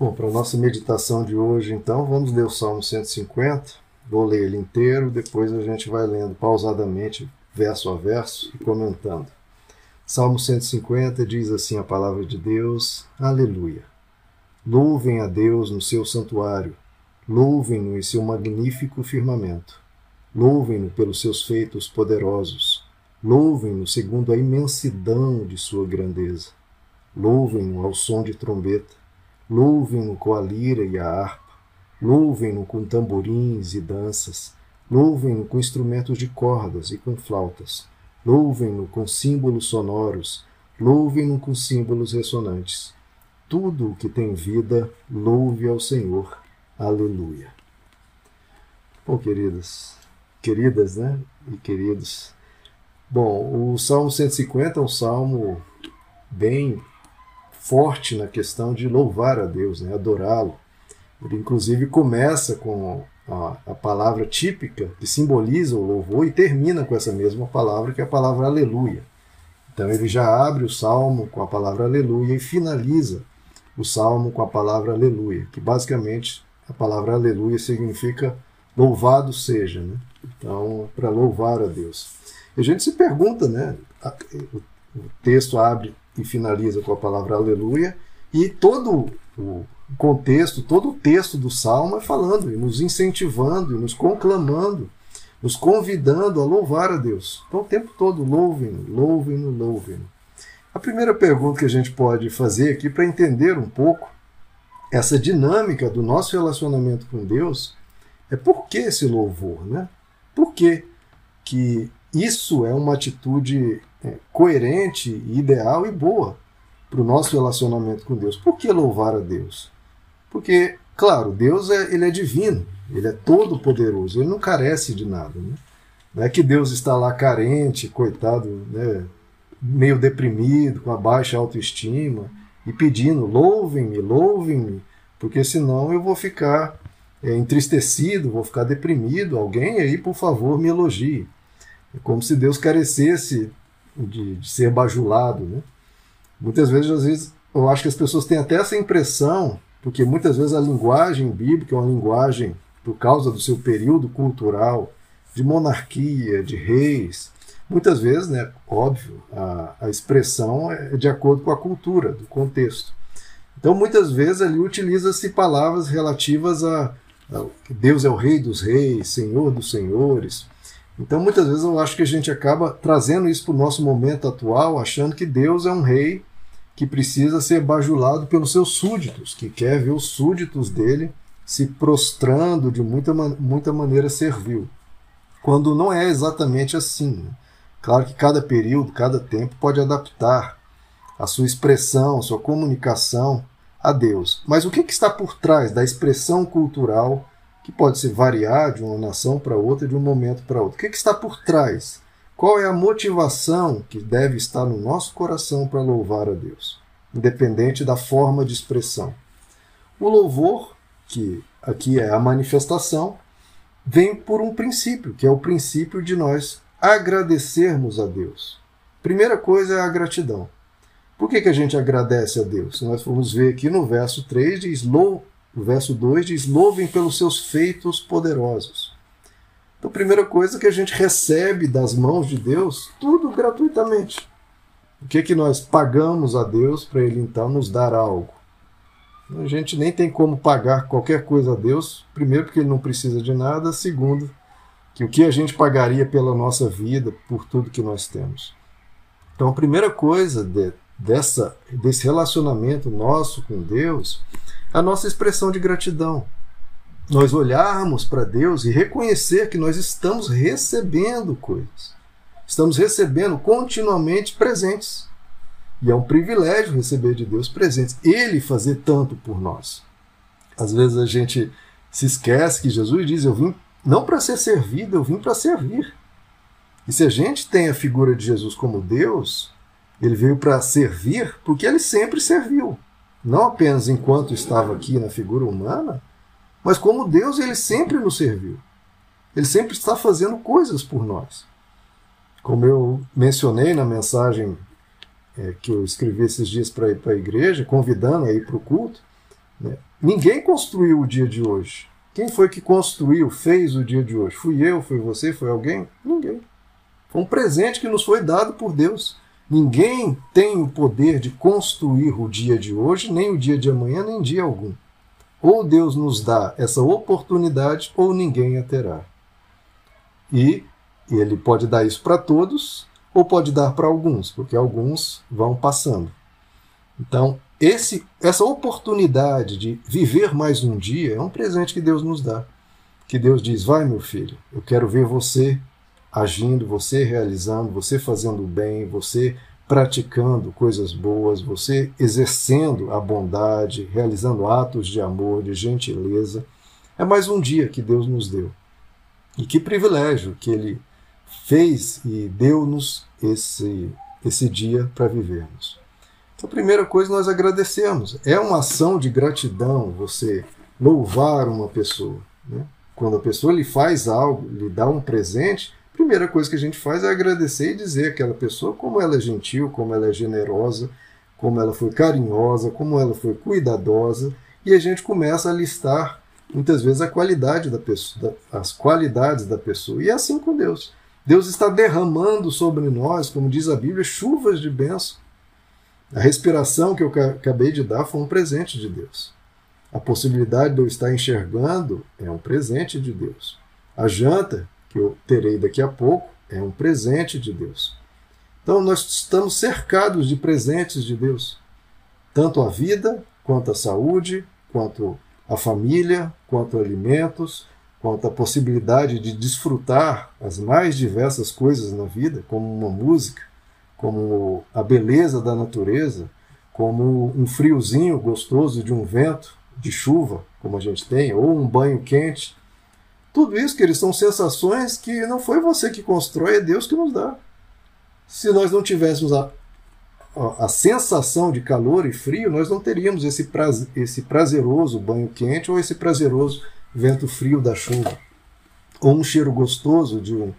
Bom, para a nossa meditação de hoje, então, vamos ler o Salmo 150. Vou ler ele inteiro, depois a gente vai lendo pausadamente, verso a verso, e comentando. Salmo 150 diz assim a palavra de Deus: Aleluia. Louvem a Deus no seu santuário, louvem-no em seu magnífico firmamento, louvem-no pelos seus feitos poderosos, louvem-no segundo a imensidão de sua grandeza, louvem-no ao som de trombeta Louvem-no com a lira e a harpa, louvem-no com tamborins e danças, louvem-no com instrumentos de cordas e com flautas, louvem-no com símbolos sonoros, louvem-no com símbolos ressonantes. Tudo o que tem vida, louve ao Senhor. Aleluia. Bom, queridas, queridas, né? E queridos. Bom, o Salmo 150 é um salmo bem forte na questão de louvar a Deus, né, adorá-lo. Ele, inclusive, começa com a, a, palavra típica que simboliza o louvor e termina com essa mesma palavra, que é a palavra aleluia. Então, ele já abre o salmo com a palavra aleluia e finaliza o salmo com a palavra aleluia, que basicamente a palavra aleluia significa louvado seja. Né? Então, para louvar a Deus. E a gente se pergunta, né? O texto abre e finaliza com a palavra aleluia, e todo o contexto, todo o texto do salmo é falando, e nos incentivando, e nos conclamando, nos convidando a louvar a Deus. Então o tempo todo louvem-no, louvem-no, louvem-no. A primeira pergunta que a gente pode fazer aqui para entender um pouco essa dinâmica do nosso relacionamento com Deus é por que esse louvor, né? Por que, que isso é uma atitude coerente, ideal e boa para o nosso relacionamento com Deus. Por que louvar a Deus? Porque, claro, Deus é, ele é divino, ele é todo poderoso, ele não carece de nada. Né? Não é que Deus está lá carente, coitado, né, meio deprimido, com a baixa autoestima, e pedindo: louvem-me, louvem-me, porque senão eu vou ficar é, entristecido, vou ficar deprimido. Alguém aí, por favor, me elogie. É como se Deus carecesse de, de ser bajulado. Né? Muitas vezes, às vezes, eu acho que as pessoas têm até essa impressão, porque muitas vezes a linguagem bíblica é uma linguagem, por causa do seu período cultural, de monarquia, de reis. Muitas vezes, né, óbvio, a, a expressão é de acordo com a cultura, do contexto. Então, muitas vezes ali utiliza-se palavras relativas a, a Deus é o rei dos reis, senhor dos senhores, então, muitas vezes eu acho que a gente acaba trazendo isso para o nosso momento atual, achando que Deus é um rei que precisa ser bajulado pelos seus súditos, que quer ver os súditos dele se prostrando de muita, muita maneira servil. Quando não é exatamente assim. Né? Claro que cada período, cada tempo pode adaptar a sua expressão, a sua comunicação a Deus. Mas o que, que está por trás da expressão cultural que pode se variar de uma nação para outra, de um momento para outro. O que, que está por trás? Qual é a motivação que deve estar no nosso coração para louvar a Deus, independente da forma de expressão? O louvor, que aqui é a manifestação, vem por um princípio, que é o princípio de nós agradecermos a Deus. Primeira coisa é a gratidão. Por que, que a gente agradece a Deus? Nós vamos ver aqui no verso 3, diz: o verso 2 diz: Louvem pelos seus feitos poderosos. Então, a primeira coisa que a gente recebe das mãos de Deus, tudo gratuitamente. O que, que nós pagamos a Deus para Ele então nos dar algo? A gente nem tem como pagar qualquer coisa a Deus, primeiro, porque Ele não precisa de nada, segundo, que o que a gente pagaria pela nossa vida, por tudo que nós temos. Então, a primeira coisa de, dessa, desse relacionamento nosso com Deus a nossa expressão de gratidão. Nós olharmos para Deus e reconhecer que nós estamos recebendo coisas. Estamos recebendo continuamente presentes. E é um privilégio receber de Deus presentes. Ele fazer tanto por nós. Às vezes a gente se esquece que Jesus diz: Eu vim não para ser servido, eu vim para servir. E se a gente tem a figura de Jesus como Deus, ele veio para servir porque ele sempre serviu não apenas enquanto estava aqui na figura humana, mas como Deus ele sempre nos serviu. Ele sempre está fazendo coisas por nós. Como eu mencionei na mensagem é, que eu escrevi esses dias para a igreja, convidando a ir para o culto, né? ninguém construiu o dia de hoje. Quem foi que construiu, fez o dia de hoje? Fui eu, foi você, foi alguém? Ninguém. Foi um presente que nos foi dado por Deus. Ninguém tem o poder de construir o dia de hoje, nem o dia de amanhã, nem dia algum. Ou Deus nos dá essa oportunidade, ou ninguém a terá. E ele pode dar isso para todos, ou pode dar para alguns, porque alguns vão passando. Então, esse, essa oportunidade de viver mais um dia é um presente que Deus nos dá. Que Deus diz: vai, meu filho, eu quero ver você agindo, você realizando, você fazendo bem, você praticando coisas boas, você exercendo a bondade, realizando atos de amor, de gentileza. É mais um dia que Deus nos deu. E que privilégio que Ele fez e deu-nos esse, esse dia para vivermos. Então, a primeira coisa nós agradecemos. É uma ação de gratidão você louvar uma pessoa. Né? Quando a pessoa lhe faz algo, lhe dá um presente, primeira coisa que a gente faz é agradecer e dizer àquela pessoa como ela é gentil, como ela é generosa, como ela foi carinhosa, como ela foi cuidadosa, e a gente começa a listar muitas vezes a qualidade da pessoa, as qualidades da pessoa. E é assim com Deus. Deus está derramando sobre nós, como diz a Bíblia, chuvas de bênção. A respiração que eu acabei de dar foi um presente de Deus. A possibilidade de eu estar enxergando é um presente de Deus. A janta que eu terei daqui a pouco, é um presente de Deus. Então nós estamos cercados de presentes de Deus, tanto a vida, quanto a saúde, quanto a família, quanto alimentos, quanto a possibilidade de desfrutar as mais diversas coisas na vida, como uma música, como a beleza da natureza, como um friozinho gostoso de um vento, de chuva, como a gente tem, ou um banho quente, tudo isso, que eles são sensações que não foi você que constrói, é Deus que nos dá. Se nós não tivéssemos a, a, a sensação de calor e frio, nós não teríamos esse, prazer, esse prazeroso banho quente ou esse prazeroso vento frio da chuva. Ou um cheiro gostoso de, um,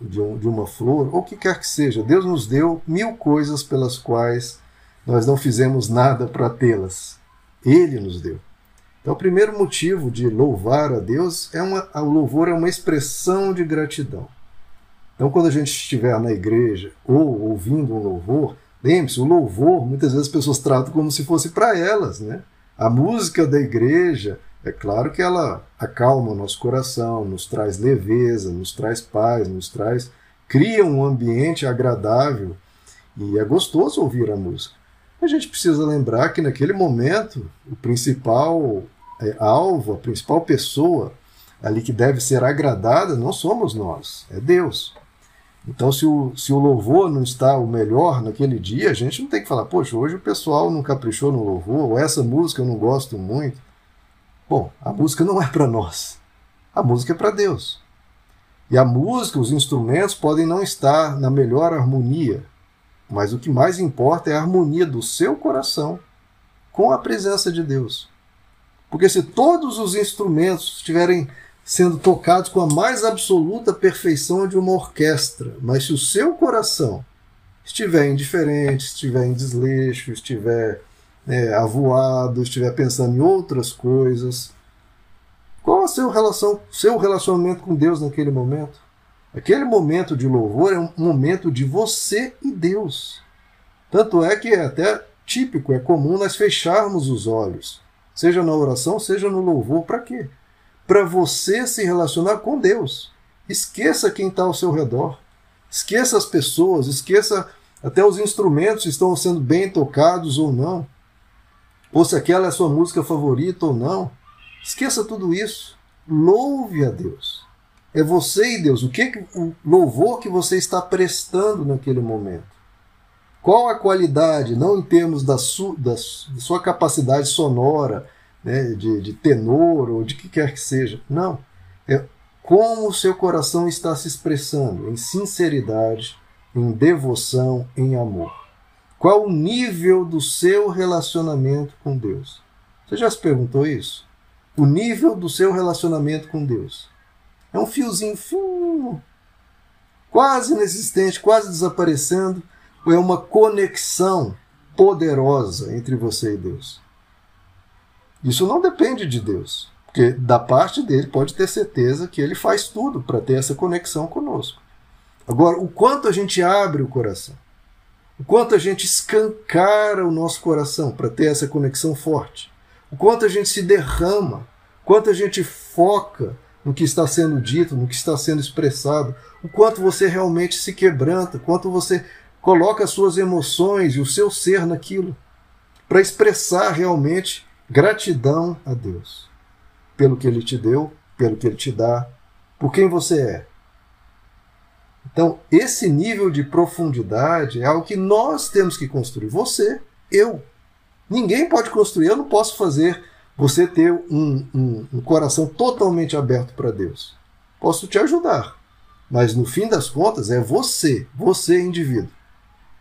de, um, de uma flor, ou o que quer que seja. Deus nos deu mil coisas pelas quais nós não fizemos nada para tê-las. Ele nos deu. Então, o primeiro motivo de louvar a Deus é uma, o louvor é uma expressão de gratidão. Então, quando a gente estiver na igreja ou ouvindo um louvor, lembre-se, o louvor muitas vezes as pessoas tratam como se fosse para elas, né? A música da igreja, é claro que ela acalma o nosso coração, nos traz leveza, nos traz paz, nos traz cria um ambiente agradável e é gostoso ouvir a música a gente precisa lembrar que naquele momento o principal é, alvo, a principal pessoa ali que deve ser agradada não somos nós, é Deus. Então, se o, se o louvor não está o melhor naquele dia, a gente não tem que falar, poxa, hoje o pessoal não caprichou no louvor, ou essa música eu não gosto muito. Bom, a música não é para nós, a música é para Deus. E a música, os instrumentos podem não estar na melhor harmonia, mas o que mais importa é a harmonia do seu coração com a presença de Deus. Porque se todos os instrumentos estiverem sendo tocados com a mais absoluta perfeição de uma orquestra, mas se o seu coração estiver indiferente, estiver em desleixo, estiver é, avoado, estiver pensando em outras coisas, qual é o seu relacionamento com Deus naquele momento? Aquele momento de louvor é um momento de você e Deus. Tanto é que é até típico, é comum nós fecharmos os olhos, seja na oração, seja no louvor, para quê? Para você se relacionar com Deus. Esqueça quem está ao seu redor. Esqueça as pessoas, esqueça até os instrumentos estão sendo bem tocados ou não. Ou se aquela é a sua música favorita ou não. Esqueça tudo isso. Louve a Deus. É você e Deus. O que o louvor que você está prestando naquele momento? Qual a qualidade, não em termos da, su, da, da sua capacidade sonora, né, de, de tenor ou de que quer que seja. Não. É como o seu coração está se expressando em sinceridade, em devoção, em amor. Qual o nível do seu relacionamento com Deus? Você já se perguntou isso? O nível do seu relacionamento com Deus. É um fiozinho fino, quase inexistente, quase desaparecendo, é uma conexão poderosa entre você e Deus? Isso não depende de Deus. Porque da parte dele pode ter certeza que ele faz tudo para ter essa conexão conosco. Agora, o quanto a gente abre o coração, o quanto a gente escancara o nosso coração para ter essa conexão forte, o quanto a gente se derrama, o quanto a gente foca no que está sendo dito, no que está sendo expressado, o quanto você realmente se quebranta, o quanto você coloca as suas emoções e o seu ser naquilo, para expressar realmente gratidão a Deus pelo que Ele te deu, pelo que Ele te dá, por quem você é. Então, esse nível de profundidade é algo que nós temos que construir. Você, eu. Ninguém pode construir, eu não posso fazer você ter um, um, um coração totalmente aberto para Deus. Posso te ajudar, mas no fim das contas é você, você indivíduo.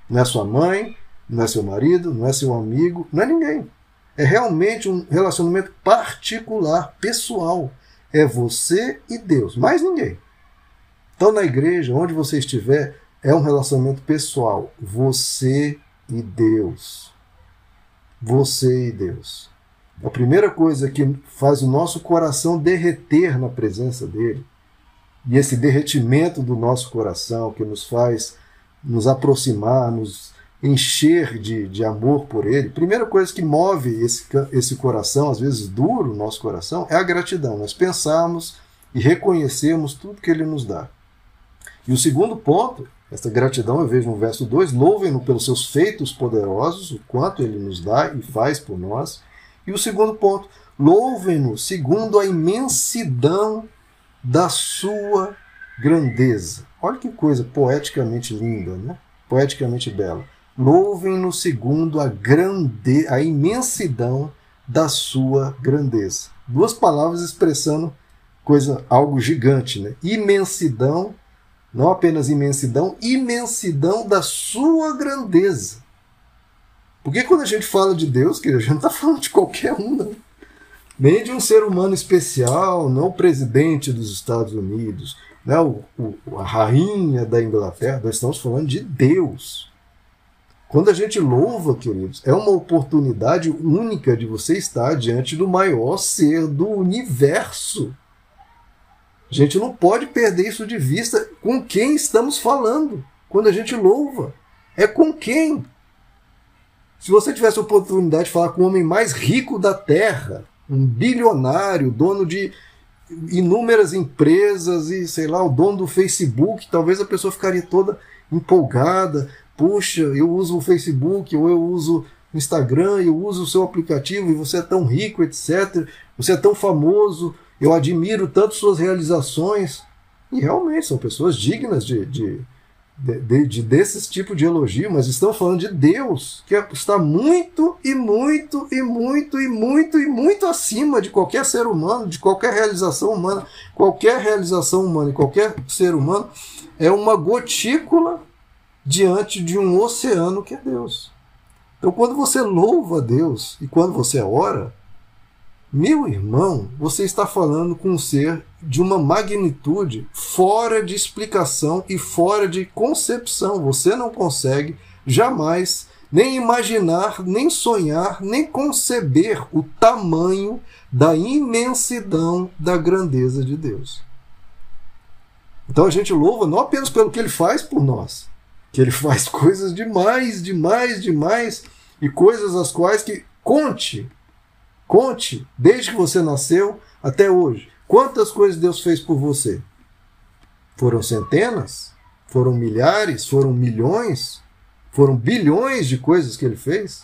Não é sua mãe, não é seu marido, não é seu amigo, não é ninguém. É realmente um relacionamento particular, pessoal. É você e Deus, mais ninguém. Então, na igreja, onde você estiver, é um relacionamento pessoal. Você e Deus. Você e Deus. A primeira coisa que faz o nosso coração derreter na presença dele, e esse derretimento do nosso coração que nos faz nos aproximar, nos encher de, de amor por ele, primeira coisa que move esse, esse coração, às vezes duro, nosso coração, é a gratidão. Nós pensamos e reconhecemos tudo que ele nos dá. E o segundo ponto, essa gratidão eu vejo no verso 2, louvem-no pelos seus feitos poderosos, o quanto ele nos dá e faz por nós. E o segundo ponto, louvem-no segundo a imensidão da sua grandeza. Olha que coisa poeticamente linda, né? poeticamente bela. Louvem-no segundo a grande, a imensidão da sua grandeza. Duas palavras expressando coisa, algo gigante, né? Imensidão não apenas imensidão, imensidão da sua grandeza. Porque quando a gente fala de Deus, que a gente não está falando de qualquer um, não. nem de um ser humano especial, não o presidente dos Estados Unidos, né, o, o, a rainha da Inglaterra, nós estamos falando de Deus. Quando a gente louva, queridos, é uma oportunidade única de você estar diante do maior ser do universo. A gente não pode perder isso de vista com quem estamos falando quando a gente louva. É com quem? Se você tivesse a oportunidade de falar com o homem mais rico da Terra, um bilionário, dono de inúmeras empresas e, sei lá, o dono do Facebook, talvez a pessoa ficaria toda empolgada. Puxa, eu uso o Facebook ou eu uso o Instagram, eu uso o seu aplicativo e você é tão rico, etc. Você é tão famoso eu admiro tanto suas realizações. E realmente são pessoas dignas de, de, de, de desses tipos de elogio, mas estão falando de Deus, que está muito e muito e muito e muito e muito acima de qualquer ser humano, de qualquer realização humana. Qualquer realização humana e qualquer ser humano é uma gotícula diante de um oceano que é Deus. Então, quando você louva Deus e quando você ora, meu irmão, você está falando com um ser de uma magnitude fora de explicação e fora de concepção. Você não consegue jamais nem imaginar, nem sonhar, nem conceber o tamanho da imensidão da grandeza de Deus. Então a gente louva não apenas pelo que ele faz por nós, que ele faz coisas demais, demais, demais, e coisas as quais que conte Conte, desde que você nasceu até hoje, quantas coisas Deus fez por você? Foram centenas? Foram milhares? Foram milhões? Foram bilhões de coisas que ele fez?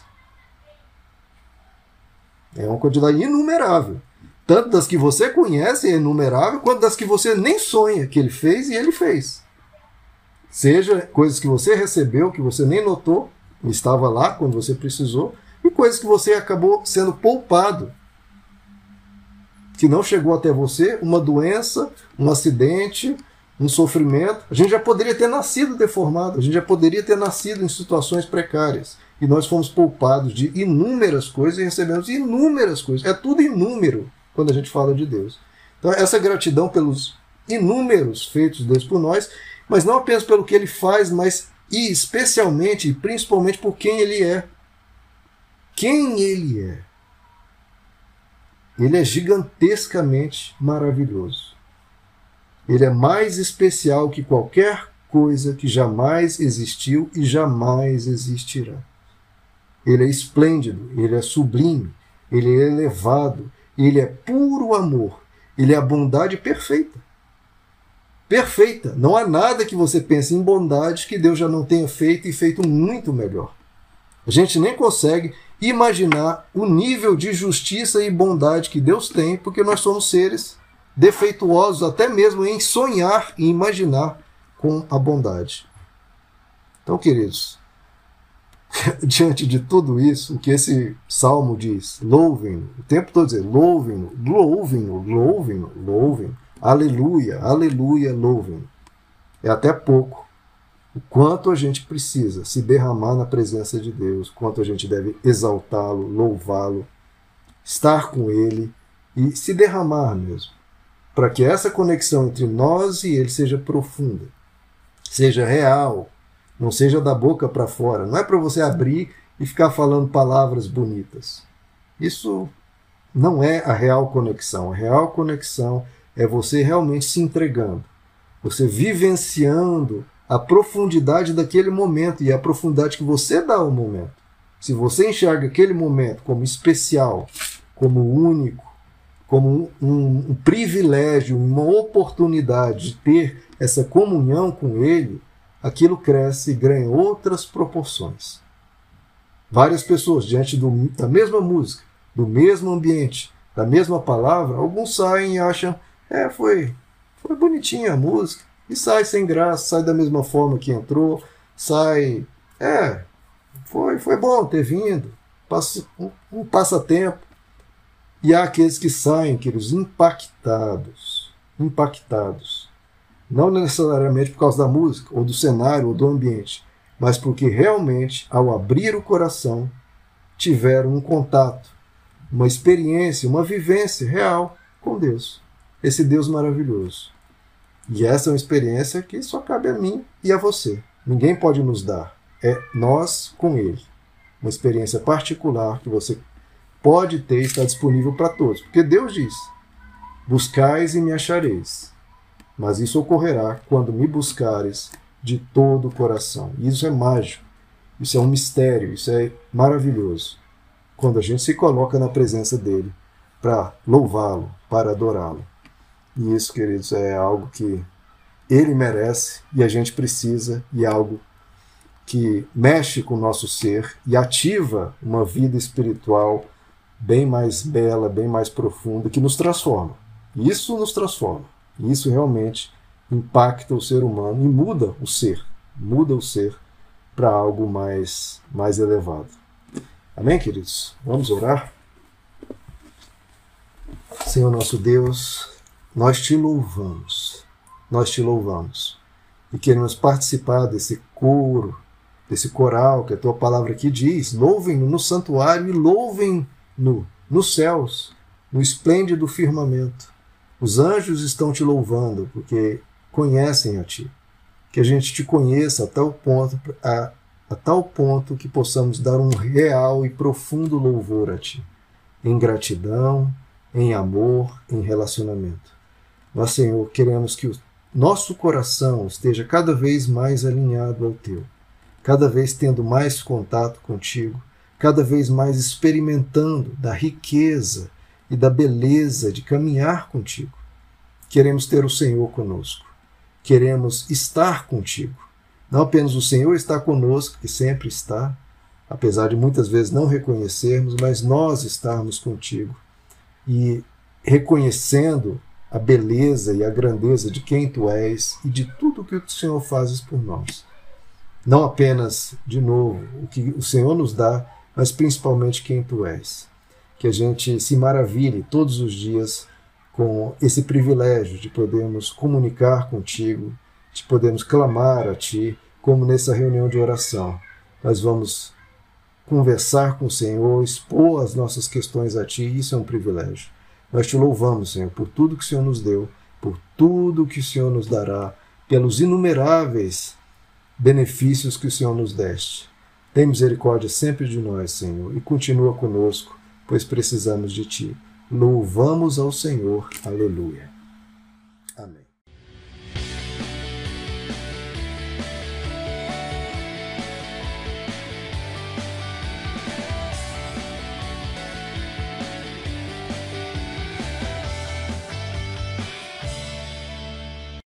É uma quantidade inumerável. Tanto das que você conhece é inumerável, quanto das que você nem sonha que ele fez e ele fez. Seja coisas que você recebeu, que você nem notou, estava lá quando você precisou, e coisas que você acabou sendo poupado, que não chegou até você, uma doença, um acidente, um sofrimento. A gente já poderia ter nascido deformado, a gente já poderia ter nascido em situações precárias. E nós fomos poupados de inúmeras coisas e recebemos inúmeras coisas. É tudo inúmero quando a gente fala de Deus. Então, essa gratidão pelos inúmeros feitos de Deus por nós, mas não apenas pelo que ele faz, mas e especialmente e principalmente por quem ele é quem ele é. ele é gigantescamente maravilhoso. Ele é mais especial que qualquer coisa que jamais existiu e jamais existirá. Ele é esplêndido, ele é sublime, ele é elevado, ele é puro amor, ele é a bondade perfeita. Perfeita. Não há nada que você pense em bondade que Deus já não tenha feito e feito muito melhor. A gente nem consegue imaginar o nível de justiça e bondade que Deus tem, porque nós somos seres defeituosos até mesmo em sonhar e imaginar com a bondade. Então, queridos, diante de tudo isso, o que esse salmo diz, louvem, o tempo todo dizer, louvem, louvem, louvem, louvem, aleluia, aleluia, louvem. É até pouco o quanto a gente precisa se derramar na presença de Deus, quanto a gente deve exaltá-lo, louvá-lo, estar com Ele e se derramar mesmo, para que essa conexão entre nós e Ele seja profunda, seja real, não seja da boca para fora. Não é para você abrir e ficar falando palavras bonitas. Isso não é a real conexão. A real conexão é você realmente se entregando, você vivenciando a profundidade daquele momento e a profundidade que você dá ao momento. Se você enxerga aquele momento como especial, como único, como um, um, privilégio, uma oportunidade de ter essa comunhão com Ele, aquilo cresce e ganha outras proporções. Várias pessoas, diante do, da mesma música, do mesmo ambiente, da mesma palavra, alguns saem e acham, é, foi, foi bonitinha a música, e sai sem graça, sai da mesma forma que entrou, sai. É, foi, foi bom ter vindo, passa, um, um passatempo. E há aqueles que saem, queridos, impactados. Impactados. Não necessariamente por causa da música, ou do cenário, ou do ambiente, mas porque realmente, ao abrir o coração, tiveram um contato, uma experiência, uma vivência real com Deus. Esse Deus maravilhoso. E essa é uma experiência que só cabe a mim e a você. Ninguém pode nos dar. É nós com Ele. Uma experiência particular que você pode ter e está disponível para todos. Porque Deus diz: Buscais e me achareis. Mas isso ocorrerá quando me buscares de todo o coração. Isso é mágico. Isso é um mistério. Isso é maravilhoso. Quando a gente se coloca na presença dele para louvá-lo, para adorá-lo. E isso, queridos, é algo que ele merece e a gente precisa, e é algo que mexe com o nosso ser e ativa uma vida espiritual bem mais bela, bem mais profunda, que nos transforma. Isso nos transforma. Isso realmente impacta o ser humano e muda o ser, muda o ser para algo mais, mais elevado. Amém, queridos? Vamos orar? Senhor nosso Deus, nós te louvamos, nós te louvamos e queremos participar desse coro, desse coral que a tua palavra aqui diz. Louvem-no no santuário e louvem-no nos céus, no esplêndido firmamento. Os anjos estão te louvando porque conhecem a ti. Que a gente te conheça a tal ponto, a, a tal ponto que possamos dar um real e profundo louvor a ti, em gratidão, em amor, em relacionamento. Nós, Senhor, queremos que o nosso coração esteja cada vez mais alinhado ao teu, cada vez tendo mais contato contigo, cada vez mais experimentando da riqueza e da beleza de caminhar contigo. Queremos ter o Senhor conosco, queremos estar contigo. Não apenas o Senhor está conosco, que sempre está, apesar de muitas vezes não reconhecermos, mas nós estarmos contigo e reconhecendo a beleza e a grandeza de quem tu és e de tudo que o Senhor fazes por nós. Não apenas, de novo, o que o Senhor nos dá, mas principalmente quem tu és. Que a gente se maravilhe todos os dias com esse privilégio de podermos comunicar contigo, de podermos clamar a ti, como nessa reunião de oração. Nós vamos conversar com o Senhor, expor as nossas questões a ti, isso é um privilégio. Nós te louvamos, Senhor, por tudo que o Senhor nos deu, por tudo que o Senhor nos dará, pelos inumeráveis benefícios que o Senhor nos deste. Tem misericórdia sempre de nós, Senhor, e continua conosco, pois precisamos de Ti. Louvamos ao Senhor. Aleluia.